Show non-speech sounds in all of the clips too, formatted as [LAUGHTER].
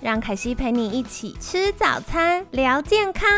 让凯西陪你一起吃早餐，聊健康。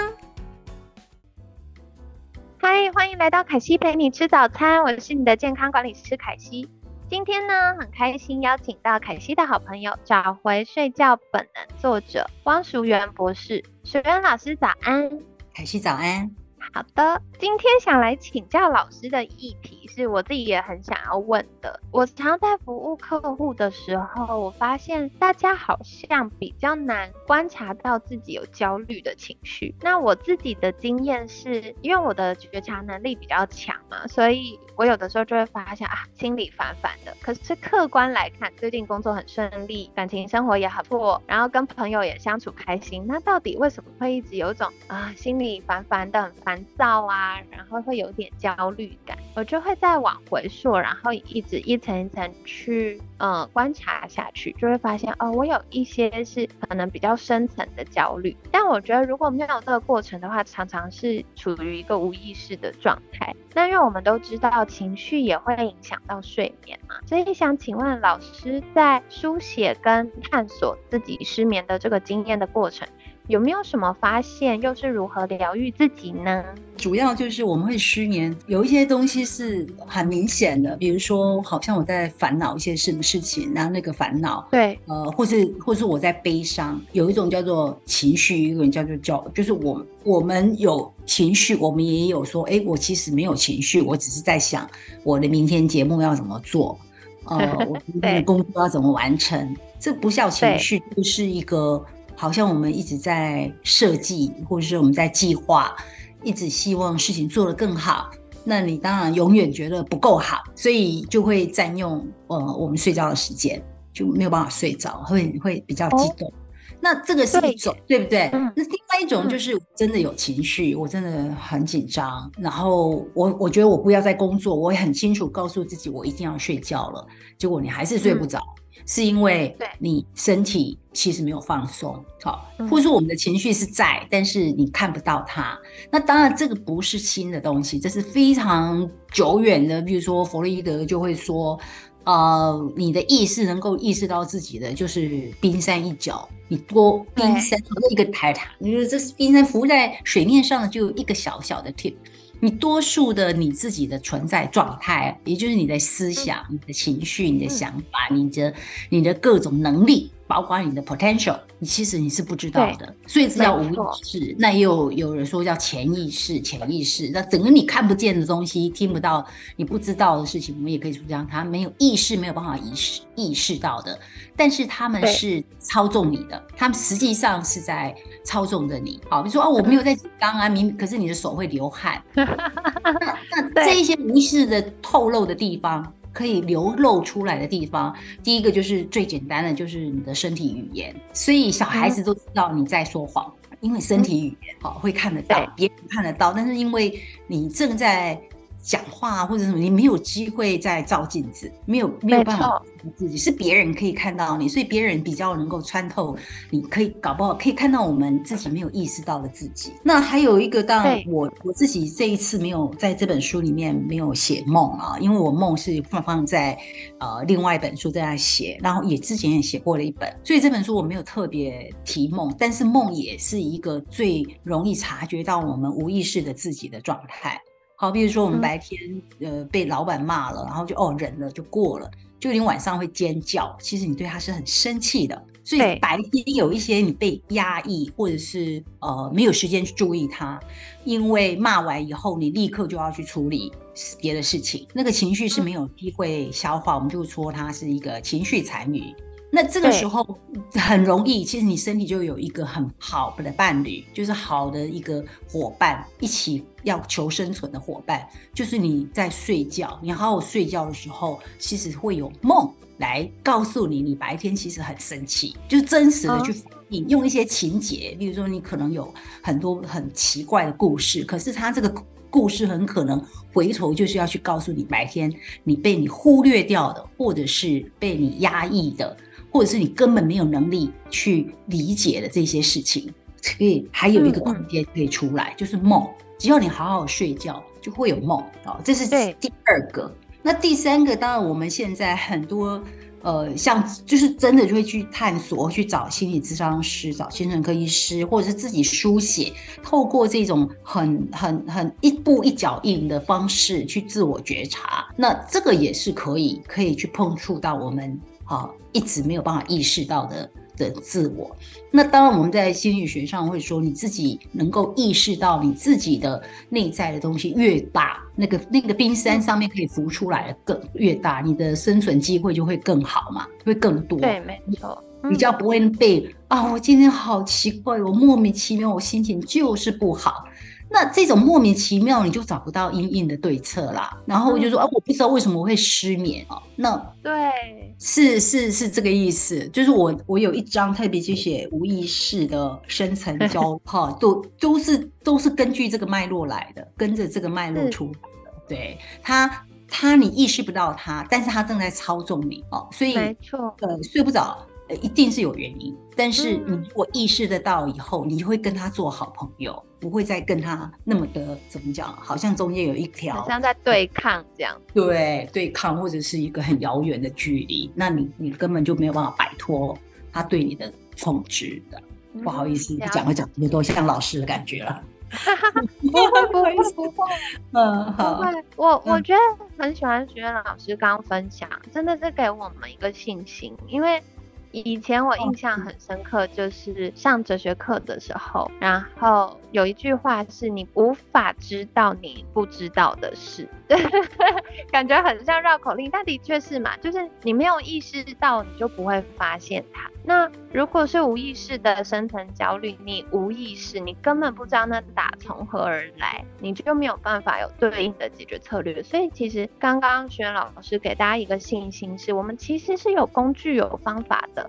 嗨，欢迎来到凯西陪你吃早餐，我是你的健康管理师凯西。今天呢，很开心邀请到凯西的好朋友，找回睡觉本能作者汪淑媛博士。淑媛老师早安，凯西早安。好的，今天想来请教老师的议题是我自己也很想要问的。我常在服务客户的时候，我发现大家好像比较难观察到自己有焦虑的情绪。那我自己的经验是，因为我的觉察能力比较强嘛，所以我有的时候就会发现啊，心里烦烦的。可是客观来看，最近工作很顺利，感情生活也很不错，然后跟朋友也相处开心。那到底为什么会一直有一种啊，心里烦烦的很烦？躁啊，然后会有点焦虑感，我就会再往回溯，然后一直一层一层去呃观察下去，就会发现哦，我有一些是可能比较深层的焦虑。但我觉得如果没有这个过程的话，常常是处于一个无意识的状态。那因为我们都知道情绪也会影响到睡眠嘛，所以想请问老师，在书写跟探索自己失眠的这个经验的过程。有没有什么发现？又是如何疗愈自己呢？主要就是我们会失眠，有一些东西是很明显的，比如说，好像我在烦恼一些什么事情，然后那个烦恼，对，呃，或是或是我在悲伤，有一种叫做情绪，一种叫做叫，就是我我们有情绪，我们也有说，哎，我其实没有情绪，我只是在想我的明天节目要怎么做，呃，[LAUGHS] 我明天的工作要怎么完成，这不叫情绪，就是一个。好像我们一直在设计，或者是我们在计划，一直希望事情做得更好。那你当然永远觉得不够好，所以就会占用呃我们睡觉的时间，就没有办法睡着，会会比较激动。那这个是一种，对不对？那另外一种就是真的有情绪，我真的很紧张，然后我我觉得我不要再工作，我也很清楚告诉自己我一定要睡觉了，结果你还是睡不着。是因为你身体其实没有放松，好，或者说我们的情绪是在，但是你看不到它。那当然这个不是新的东西，这是非常久远的。比如说弗洛伊德就会说，呃，你的意识能够意识到自己的就是冰山一角，你多冰山一个台塔，你说这是冰山浮在水面上的就有一个小小的 tip。你多数的你自己的存在状态，也就是你的思想、你的情绪、你的想法、你的你的各种能力。包括你的 potential，你其实你是不知道的，所以这叫无意识。那又有人说叫潜意识，潜意识。那整个你看不见的东西，听不到，你不知道的事情，我们也可以说这样，他没有意识，没有办法意识意识到的。但是他们是操纵你的，他们实际上是在操纵着你。好，比如说哦，我没有在紧张啊，明可是你的手会流汗。[LAUGHS] 那这一些无意识的透露的地方。可以流露出来的地方，第一个就是最简单的，就是你的身体语言。所以小孩子都知道你在说谎，因为身体语言好会看得到，别人看得到。但是因为你正在。讲话或者什么，你没有机会再照镜子，没有没有办法自己，是别人可以看到你，所以别人比较能够穿透，你可以搞不好可以看到我们自己没有意识到的自己。那还有一个，当然我我自己这一次没有在这本书里面没有写梦啊，因为我梦是放放在呃另外一本书在那写，然后也之前也写过了一本，所以这本书我没有特别提梦，但是梦也是一个最容易察觉到我们无意识的自己的状态。好，比如说我们白天呃被老板骂了，然后就哦忍了就过了，就你晚上会尖叫，其实你对他是很生气的。所以白天有一些你被压抑，或者是呃没有时间去注意他，因为骂完以后你立刻就要去处理别的事情，那个情绪是没有机会消化，我们就说他是一个情绪残余。那这个时候很容易，其实你身体就有一个很好的伴侣，就是好的一个伙伴，一起要求生存的伙伴，就是你在睡觉，你好好睡觉的时候，其实会有梦。来告诉你，你白天其实很生气，就是真实的去反映，用一些情节，例如说你可能有很多很奇怪的故事，可是他这个故事很可能回头就是要去告诉你，白天你被你忽略掉的，或者是被你压抑的，或者是你根本没有能力去理解的这些事情，所以还有一个空间可以出来，就是梦。只要你好好睡觉，就会有梦哦。这是第二个。那第三个，当然我们现在很多呃，像就是真的就会去探索，去找心理咨商师、找精神科医师，或者是自己书写，透过这种很很很一步一脚印的方式去自我觉察。那这个也是可以可以去碰触到我们啊一直没有办法意识到的。的自我，那当然我们在心理学上会说，你自己能够意识到你自己的内在的东西越大，那个那个冰山上面可以浮出来的更越大，你的生存机会就会更好嘛，会更多。对，没错，比较不会被啊，我今天好奇怪，我莫名其妙，我心情就是不好。那这种莫名其妙，你就找不到因应的对策啦。然后我就说啊，我不知道为什么我会失眠哦。那对，是是是这个意思。就是我我有一章特别去写无意识的深层交哈，[LAUGHS] 都都是都是根据这个脉络来的，跟着这个脉络出来的。对他他你意识不到他，但是他正在操纵你哦。所以没错，呃，睡不着。一定是有原因，但是你如果意识得到以后，你会跟他做好朋友，不会再跟他那么的怎么讲，好像中间有一条好，像在对抗这样。对，对抗或者是一个很遥远的距离，那你你根本就没有办法摆脱他对你的控制的。不好意思，讲会讲这么多，像老师的感觉了。[LAUGHS] 不会不会不会，[LAUGHS] 嗯好。我我觉得很喜欢学院老师刚刚分享，真的是给我们一个信心，因为。以前我印象很深刻，就是上哲学课的时候，然后有一句话是你无法知道你不知道的事，[LAUGHS] 感觉很像绕口令，但的确是嘛，就是你没有意识到，你就不会发现它。那如果是无意识的深层焦虑，你无意识，你根本不知道那打从何而来，你就没有办法有对应的解决策略。所以其实刚刚轩老师给大家一个信心，是我们其实是有工具、有方法的。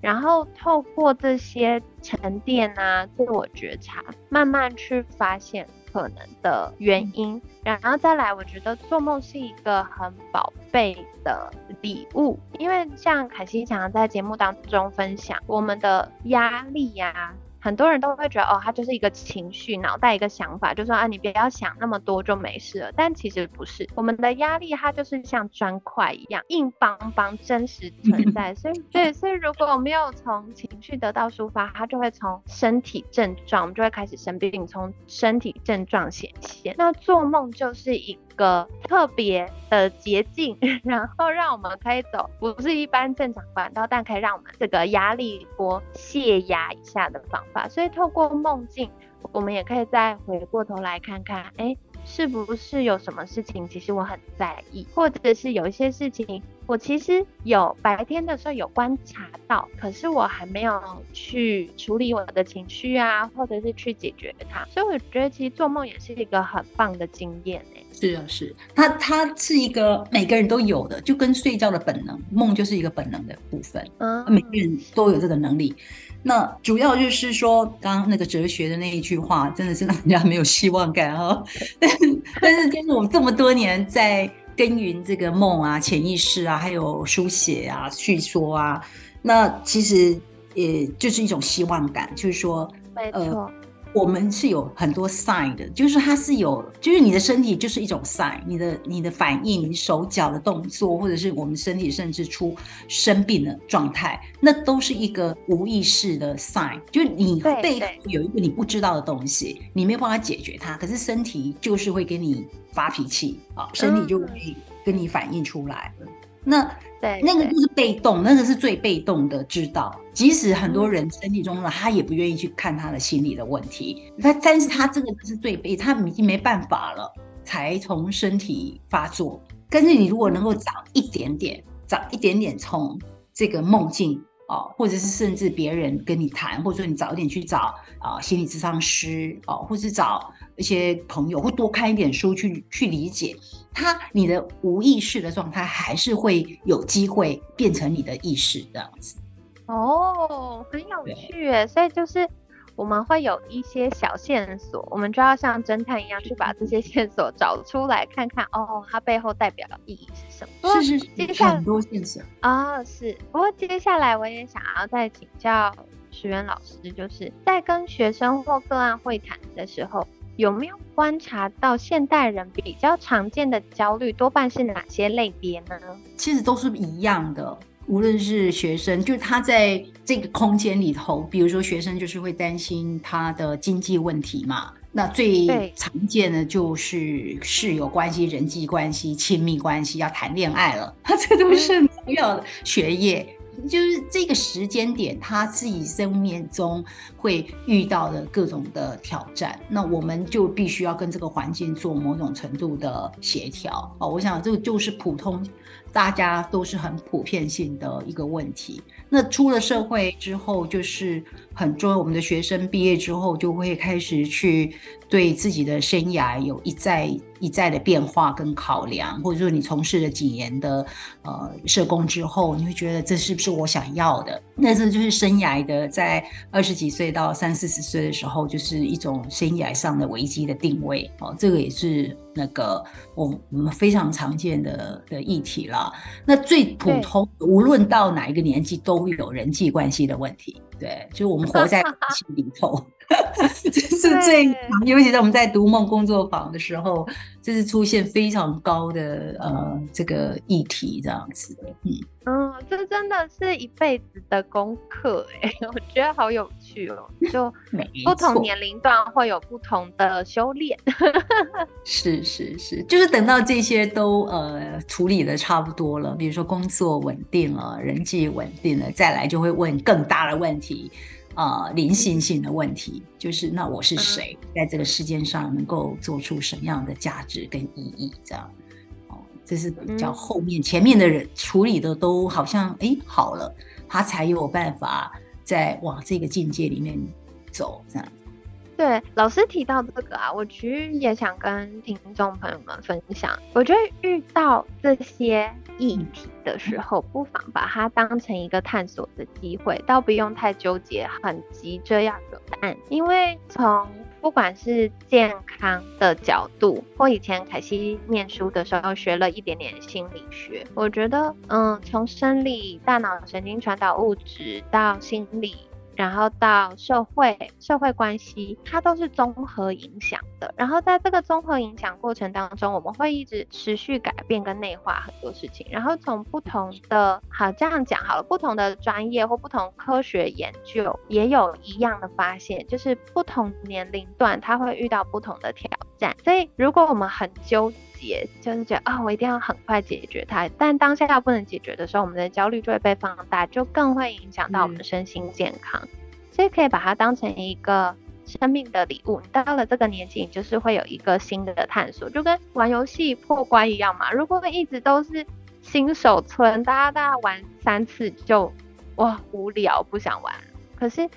然后透过这些沉淀啊，自我觉察，慢慢去发现可能的原因，然后再来，我觉得做梦是一个很宝贝的礼物，因为像凯西常常在节目当中分享我们的压力呀。很多人都会觉得，哦，他就是一个情绪，脑袋一个想法，就说啊，你不要想那么多就没事了。但其实不是，我们的压力它就是像砖块一样硬邦邦，真实 [LAUGHS] 存在。所以，对，所以如果我没有从情绪得到抒发，它就会从身体症状，我们就会开始生病，从身体症状显现。那做梦就是一。个特别的捷径，[LAUGHS] 然后让我们可以走不是一般正常管道，但可以让我们这个压力波泄压一下的方法。所以透过梦境，我们也可以再回过头来看看，哎。是不是有什么事情，其实我很在意，或者是有一些事情，我其实有白天的时候有观察到，可是我还没有去处理我的情绪啊，或者是去解决它。所以我觉得其实做梦也是一个很棒的经验。是啊，是，它它是一个每个人都有的，就跟睡觉的本能，梦就是一个本能的部分，嗯，每个人都有这个能力。那主要就是说，刚刚那个哲学的那一句话，真的是让人家没有希望感哈。但 [LAUGHS] 但是，就是我们这么多年在耕耘这个梦啊、潜意识啊，还有书写啊、叙说啊，那其实也就是一种希望感，就是说，没错。我们是有很多 sign 的，就是它是有，就是你的身体就是一种 sign，你的你的反应，你手脚的动作，或者是我们身体甚至出生病的状态，那都是一个无意识的 sign，就是你背后有一个你不知道的东西，你没有办法解决它，可是身体就是会给你发脾气啊，身体就会跟你反应出来。那对，那个就是被动，那个是最被动的知道。即使很多人身体中了，他也不愿意去看他的心理的问题。他，但是他这个是最被，他已经没办法了，才从身体发作。但是你如果能够早一点点，早一点点从这个梦境哦，或者是甚至别人跟你谈，或者说你早一点去找啊心理咨商师哦，或是找一些朋友，或多看一点书去去理解他你的无意识的状态，还是会有机会变成你的意识这样子。哦，很有趣诶，所以就是我们会有一些小线索，我们就要像侦探一样去把这些线索找出来，看看哦，它背后代表的意义是什么？是是是，很多线索啊，是。不过接下来我也想要再请教石原老师，就是在跟学生或个案会谈的时候，有没有观察到现代人比较常见的焦虑多半是哪些类别呢？其实都是一样的。无论是学生，就是他在这个空间里头，比如说学生就是会担心他的经济问题嘛。那最常见的就是室友关系、人际关系、亲密关系，要谈恋爱了，他 [LAUGHS] 这都是重要的学业。就是这个时间点，他自己生命中会遇到的各种的挑战，那我们就必须要跟这个环境做某种程度的协调哦。我想这个就是普通，大家都是很普遍性的一个问题。那出了社会之后，就是很多我们的学生毕业之后，就会开始去对自己的生涯有一再一再的变化跟考量，或者说你从事了几年的呃社工之后，你会觉得这是不是我想要的？那这就是生涯的在二十几岁到三四十岁的时候，就是一种生涯上的危机的定位哦。这个也是那个我我们非常常见的的议题了。那最普通，无论到哪一个年纪都。会有人际关系的问题，对，就是我们活在人际里头，[LAUGHS] 这是最，尤其是我们在读梦工作坊的时候，这是出现非常高的呃这个议题这样子，嗯嗯，这真的是一辈子的功课哎，[LAUGHS] 我觉得好有趣哦，就 [LAUGHS] 不同年龄段会有不同的修炼，[LAUGHS] 是是是，就是等到这些都呃处理的差不多了，比如说工作稳定了，人际稳定了。再来就会问更大的问题，啊，灵性性的问题，就是那我是谁，在这个世界上能够做出什么样的价值跟意义？这样，哦，这是比较后面，前面的人处理的都好像哎好了，他才有办法再往这个境界里面走，这样。对，老师提到这个啊，我其实也想跟听众朋友们分享。我觉得遇到这些议题的时候，不妨把它当成一个探索的机会，倒不用太纠结，很急着要有答案。因为从不管是健康的角度，或以前凯西念书的时候学了一点点心理学，我觉得，嗯，从生理、大脑神经传导物质到心理。然后到社会社会关系，它都是综合影响的。然后在这个综合影响过程当中，我们会一直持续改变跟内化很多事情。然后从不同的，好这样讲好了，不同的专业或不同科学研究也有一样的发现，就是不同年龄段它会遇到不同的挑战。所以如果我们很纠结，就是觉得啊，我一定要很快解决它，但当下要不能解决的时候，我们的焦虑就会被放大，就更会影响到我们的身心健康。所以可以把它当成一个生命的礼物。你到了这个年纪，你就是会有一个新的探索，就跟玩游戏破关一样嘛。如果一直都是新手村，大家大家玩三次就哇无聊不想玩。可是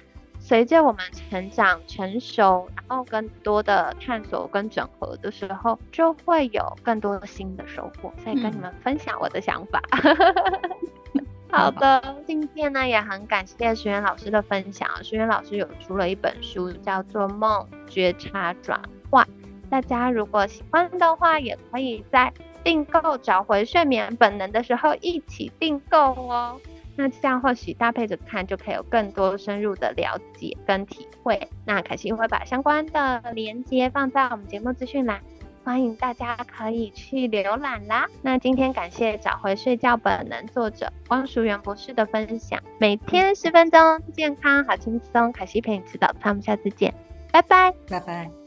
随着我们成长成熟，然后更多的探索跟整合的时候，就会有更多的新的收获。所以跟你们分享我的想法。[LAUGHS] 好的，今天呢也很感谢徐元老师的分享。徐元老师有出了一本书，叫做《梦觉察转换》，大家如果喜欢的话，也可以在订购找回睡眠本能的时候一起订购哦。那这样或许搭配着看，就可以有更多深入的了解跟体会。那凯西会把相关的连接放在我们节目资讯栏。欢迎大家可以去浏览啦。那今天感谢找回睡觉本能作者汪淑媛博士的分享。每天十分钟，健康好轻松。凯西陪你吃早餐，我们下次见，拜拜，拜拜。